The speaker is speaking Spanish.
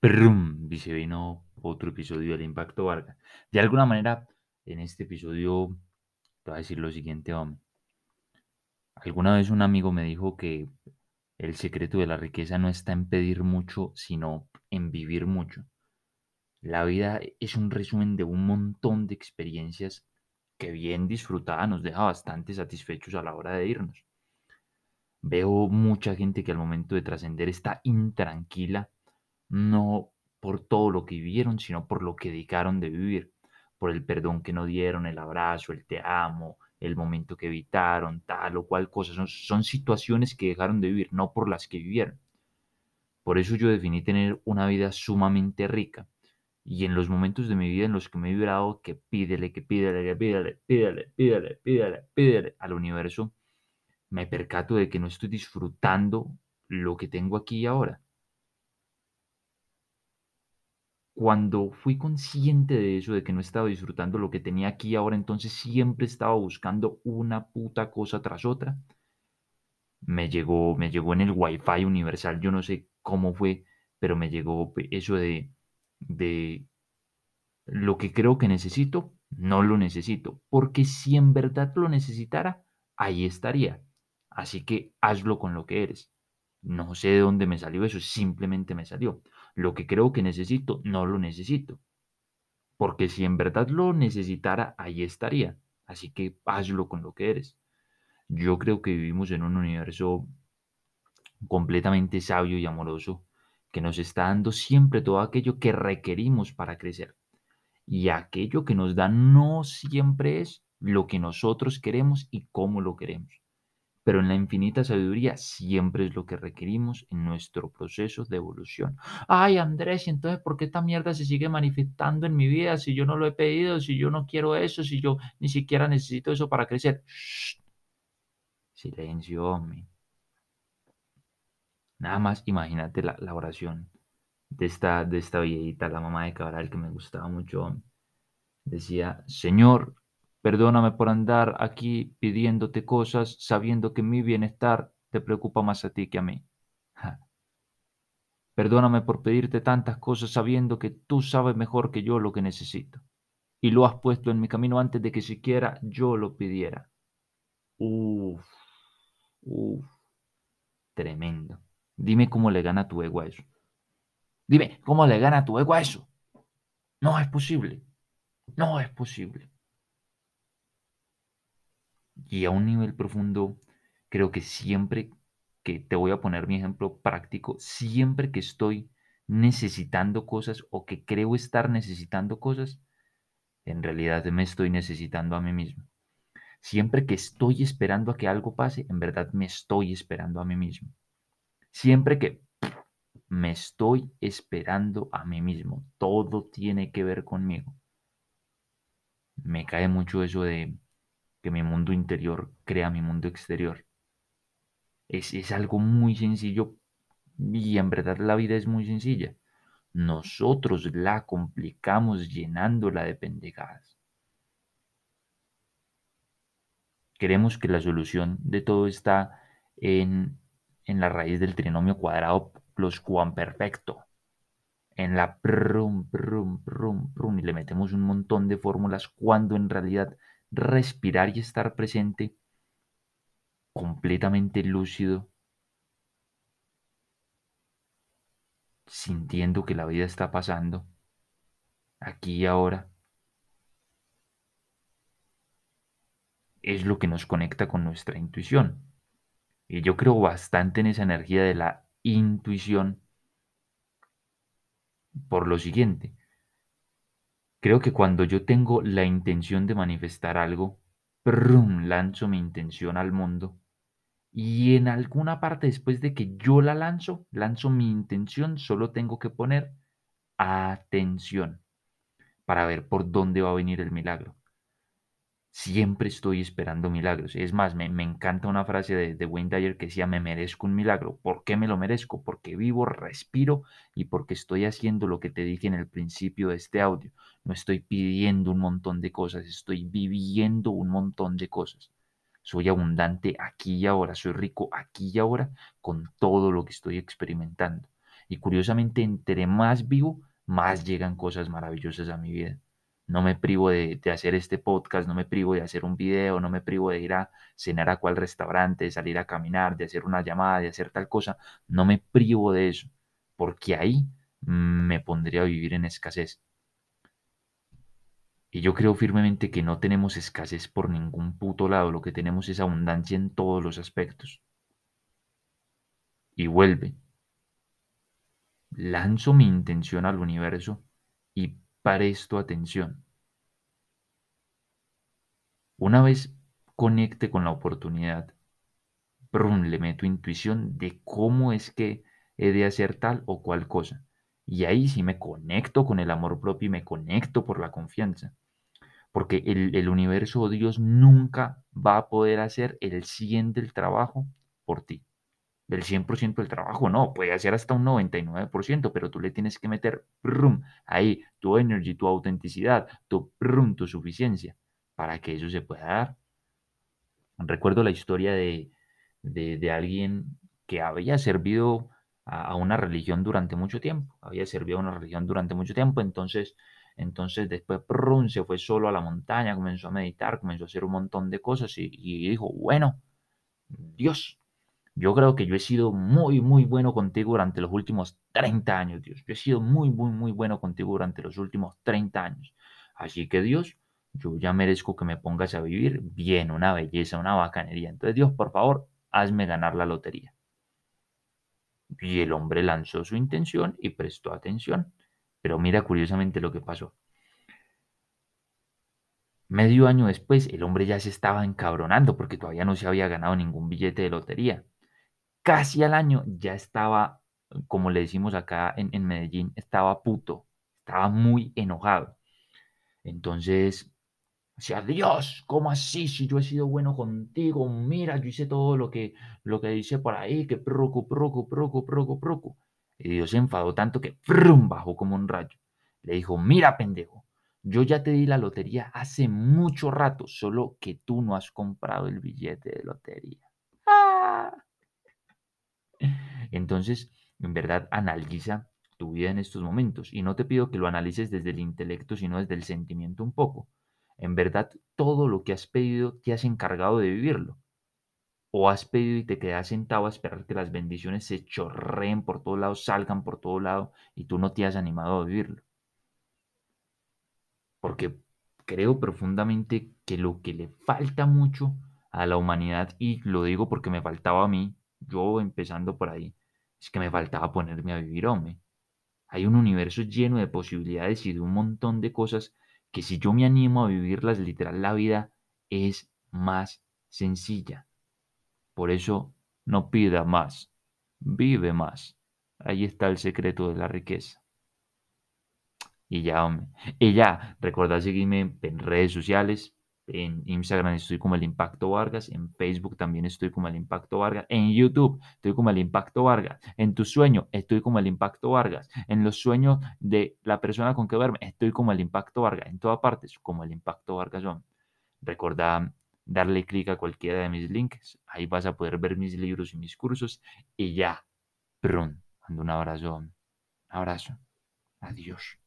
Y se vino otro episodio del Impacto Vargas. De alguna manera, en este episodio te voy a decir lo siguiente. Alguna vez un amigo me dijo que el secreto de la riqueza no está en pedir mucho, sino en vivir mucho. La vida es un resumen de un montón de experiencias que bien disfrutada nos deja bastante satisfechos a la hora de irnos. Veo mucha gente que al momento de trascender está intranquila, no por todo lo que vivieron, sino por lo que dedicaron de vivir, por el perdón que no dieron, el abrazo, el te amo, el momento que evitaron, tal o cual cosa. Son, son situaciones que dejaron de vivir, no por las que vivieron. Por eso yo definí tener una vida sumamente rica. Y en los momentos de mi vida en los que me he vibrado que pídele, que pídele, que pídele, pídele, pídele, pídele, pídele al universo, me percato de que no estoy disfrutando lo que tengo aquí y ahora. Cuando fui consciente de eso, de que no estaba disfrutando lo que tenía aquí ahora, entonces siempre estaba buscando una puta cosa tras otra. Me llegó, me llegó en el Wi-Fi universal, yo no sé cómo fue, pero me llegó eso de, de lo que creo que necesito, no lo necesito, porque si en verdad lo necesitara, ahí estaría. Así que hazlo con lo que eres. No sé de dónde me salió eso, simplemente me salió. Lo que creo que necesito, no lo necesito. Porque si en verdad lo necesitara, ahí estaría. Así que hazlo con lo que eres. Yo creo que vivimos en un universo completamente sabio y amoroso que nos está dando siempre todo aquello que requerimos para crecer. Y aquello que nos da no siempre es lo que nosotros queremos y cómo lo queremos pero en la infinita sabiduría siempre es lo que requerimos en nuestro proceso de evolución. Ay, Andrés, ¿y entonces por qué esta mierda se sigue manifestando en mi vida si yo no lo he pedido, si yo no quiero eso, si yo ni siquiera necesito eso para crecer? Silencio, hombre. Nada más imagínate la, la, oración de esta, de esta viejita, la mamá de Cabral, que me gustaba mucho. Decía, Señor, Perdóname por andar aquí pidiéndote cosas sabiendo que mi bienestar te preocupa más a ti que a mí. Perdóname por pedirte tantas cosas sabiendo que tú sabes mejor que yo lo que necesito. Y lo has puesto en mi camino antes de que siquiera yo lo pidiera. Uf, uf, tremendo. Dime cómo le gana tu ego a eso. Dime, ¿cómo le gana tu ego a eso? No es posible. No es posible. Y a un nivel profundo, creo que siempre que te voy a poner mi ejemplo práctico, siempre que estoy necesitando cosas o que creo estar necesitando cosas, en realidad me estoy necesitando a mí mismo. Siempre que estoy esperando a que algo pase, en verdad me estoy esperando a mí mismo. Siempre que me estoy esperando a mí mismo, todo tiene que ver conmigo. Me cae mucho eso de que mi mundo interior crea mi mundo exterior. Es, es algo muy sencillo y en verdad la vida es muy sencilla. Nosotros la complicamos llenándola de pendejadas. Creemos que la solución de todo está en, en la raíz del trinomio cuadrado plus perfecto. En la prum, prum, prum, prum, y le metemos un montón de fórmulas cuando en realidad respirar y estar presente, completamente lúcido, sintiendo que la vida está pasando, aquí y ahora, es lo que nos conecta con nuestra intuición. Y yo creo bastante en esa energía de la intuición por lo siguiente. Creo que cuando yo tengo la intención de manifestar algo, lanzo mi intención al mundo. Y en alguna parte después de que yo la lanzo, lanzo mi intención, solo tengo que poner atención para ver por dónde va a venir el milagro. Siempre estoy esperando milagros. Es más, me, encanta una frase de, de Wayne Dyer que decía, me merezco un milagro. ¿Por qué me lo merezco? Porque vivo, respiro y porque estoy haciendo lo que te dije en el principio de este audio. No estoy pidiendo un montón de cosas, estoy viviendo un montón de cosas. Soy abundante aquí y ahora, soy rico aquí y ahora con todo lo que estoy experimentando. Y curiosamente, entre más vivo, más llegan cosas maravillosas a mi vida. No me privo de, hacer este podcast, no me privo de hacer un video, no me privo de ir a cenar a cual restaurante, de salir a caminar, de hacer una llamada, de hacer tal cosa. No me privo de eso, porque ahí me pondría a vivir en escasez. Y yo creo firmemente que no tenemos escasez por ningún puto lado, lo que tenemos es abundancia en todos los aspectos. Y vuelve. Lanzo mi intención al universo y presto atención. Una vez conecte con la oportunidad, brum, le meto intuición de cómo es que he de hacer tal o cual cosa. Y ahí sí me conecto con el amor propio y me conecto por la confianza. Porque el, el universo o Dios nunca va a poder hacer el 100 del trabajo por ti. Del 100% del trabajo, no, puede hacer hasta un 99%, pero tú le tienes que meter ahí tu energy, tu autenticidad, tu, tu suficiencia, para que eso se pueda dar. Recuerdo la historia de, de alguien que había servido a, una religión durante mucho tiempo, había servido a una religión durante mucho tiempo, entonces, entonces después se fue solo a la montaña, comenzó a meditar, comenzó a hacer un montón de cosas y dijo, bueno, Dios, yo creo que yo he sido muy, muy bueno contigo durante los últimos 30 años, Dios. Yo he sido muy, muy, muy bueno contigo durante los últimos 30 años. Así que Dios, yo ya merezco que me pongas a vivir bien, una belleza, una bacanería. Entonces, Dios, por favor, hazme ganar la lotería. Y el hombre lanzó su intención y prestó atención. Pero mira curiosamente lo que pasó. Medio año después, el hombre ya se estaba encabronando porque todavía no se había ganado ningún billete de lotería. Casi al año ya estaba, como le decimos acá en, Medellín, estaba puto, estaba muy enojado. Entonces sea, Dios, ¿cómo así? Si yo he sido bueno contigo, mira, yo hice todo lo que, lo que dice por ahí, que proco, proco, proco, proco, proco. Y Dios se enfadó tanto que ¡frum! bajó como un rayo. Le dijo, mira, pendejo, yo ya te di la lotería hace mucho rato, solo que tú no has comprado el billete de lotería. Entonces, en verdad, analiza tu vida en estos momentos. Y no te pido que lo analices desde el intelecto, sino desde el sentimiento un poco. En verdad, todo lo que has pedido te has encargado de vivirlo. O has pedido y te quedas sentado a esperar que las bendiciones se chorreen por todos lados, salgan por todo lado y tú no te has animado a vivirlo. Porque creo profundamente que lo que le falta mucho a la humanidad, y lo digo porque me faltaba a mí, yo empezando por ahí, es que me faltaba ponerme a vivir, hombre. Hay un universo lleno de posibilidades y de un montón de cosas que si yo me animo a vivirlas, literal, la vida es más sencilla. Por eso no pida más, vive más. Ahí está el secreto de la riqueza. Y ya, hombre. Y ya, recordad seguirme en redes sociales, en Instagram estoy como el Impacto Vargas. En Facebook también estoy como el Impacto Vargas. En YouTube estoy como el Impacto Vargas. En tu sueño estoy como el Impacto Vargas. En los sueños de la persona con que duerme estoy como el Impacto Vargas. En todas partes como el Impacto Vargas. Recuerda darle clic a cualquiera de mis links. Ahí vas a poder ver mis libros y mis cursos. Y ya, pronto. Mando un abrazo. Abrazo. Adiós.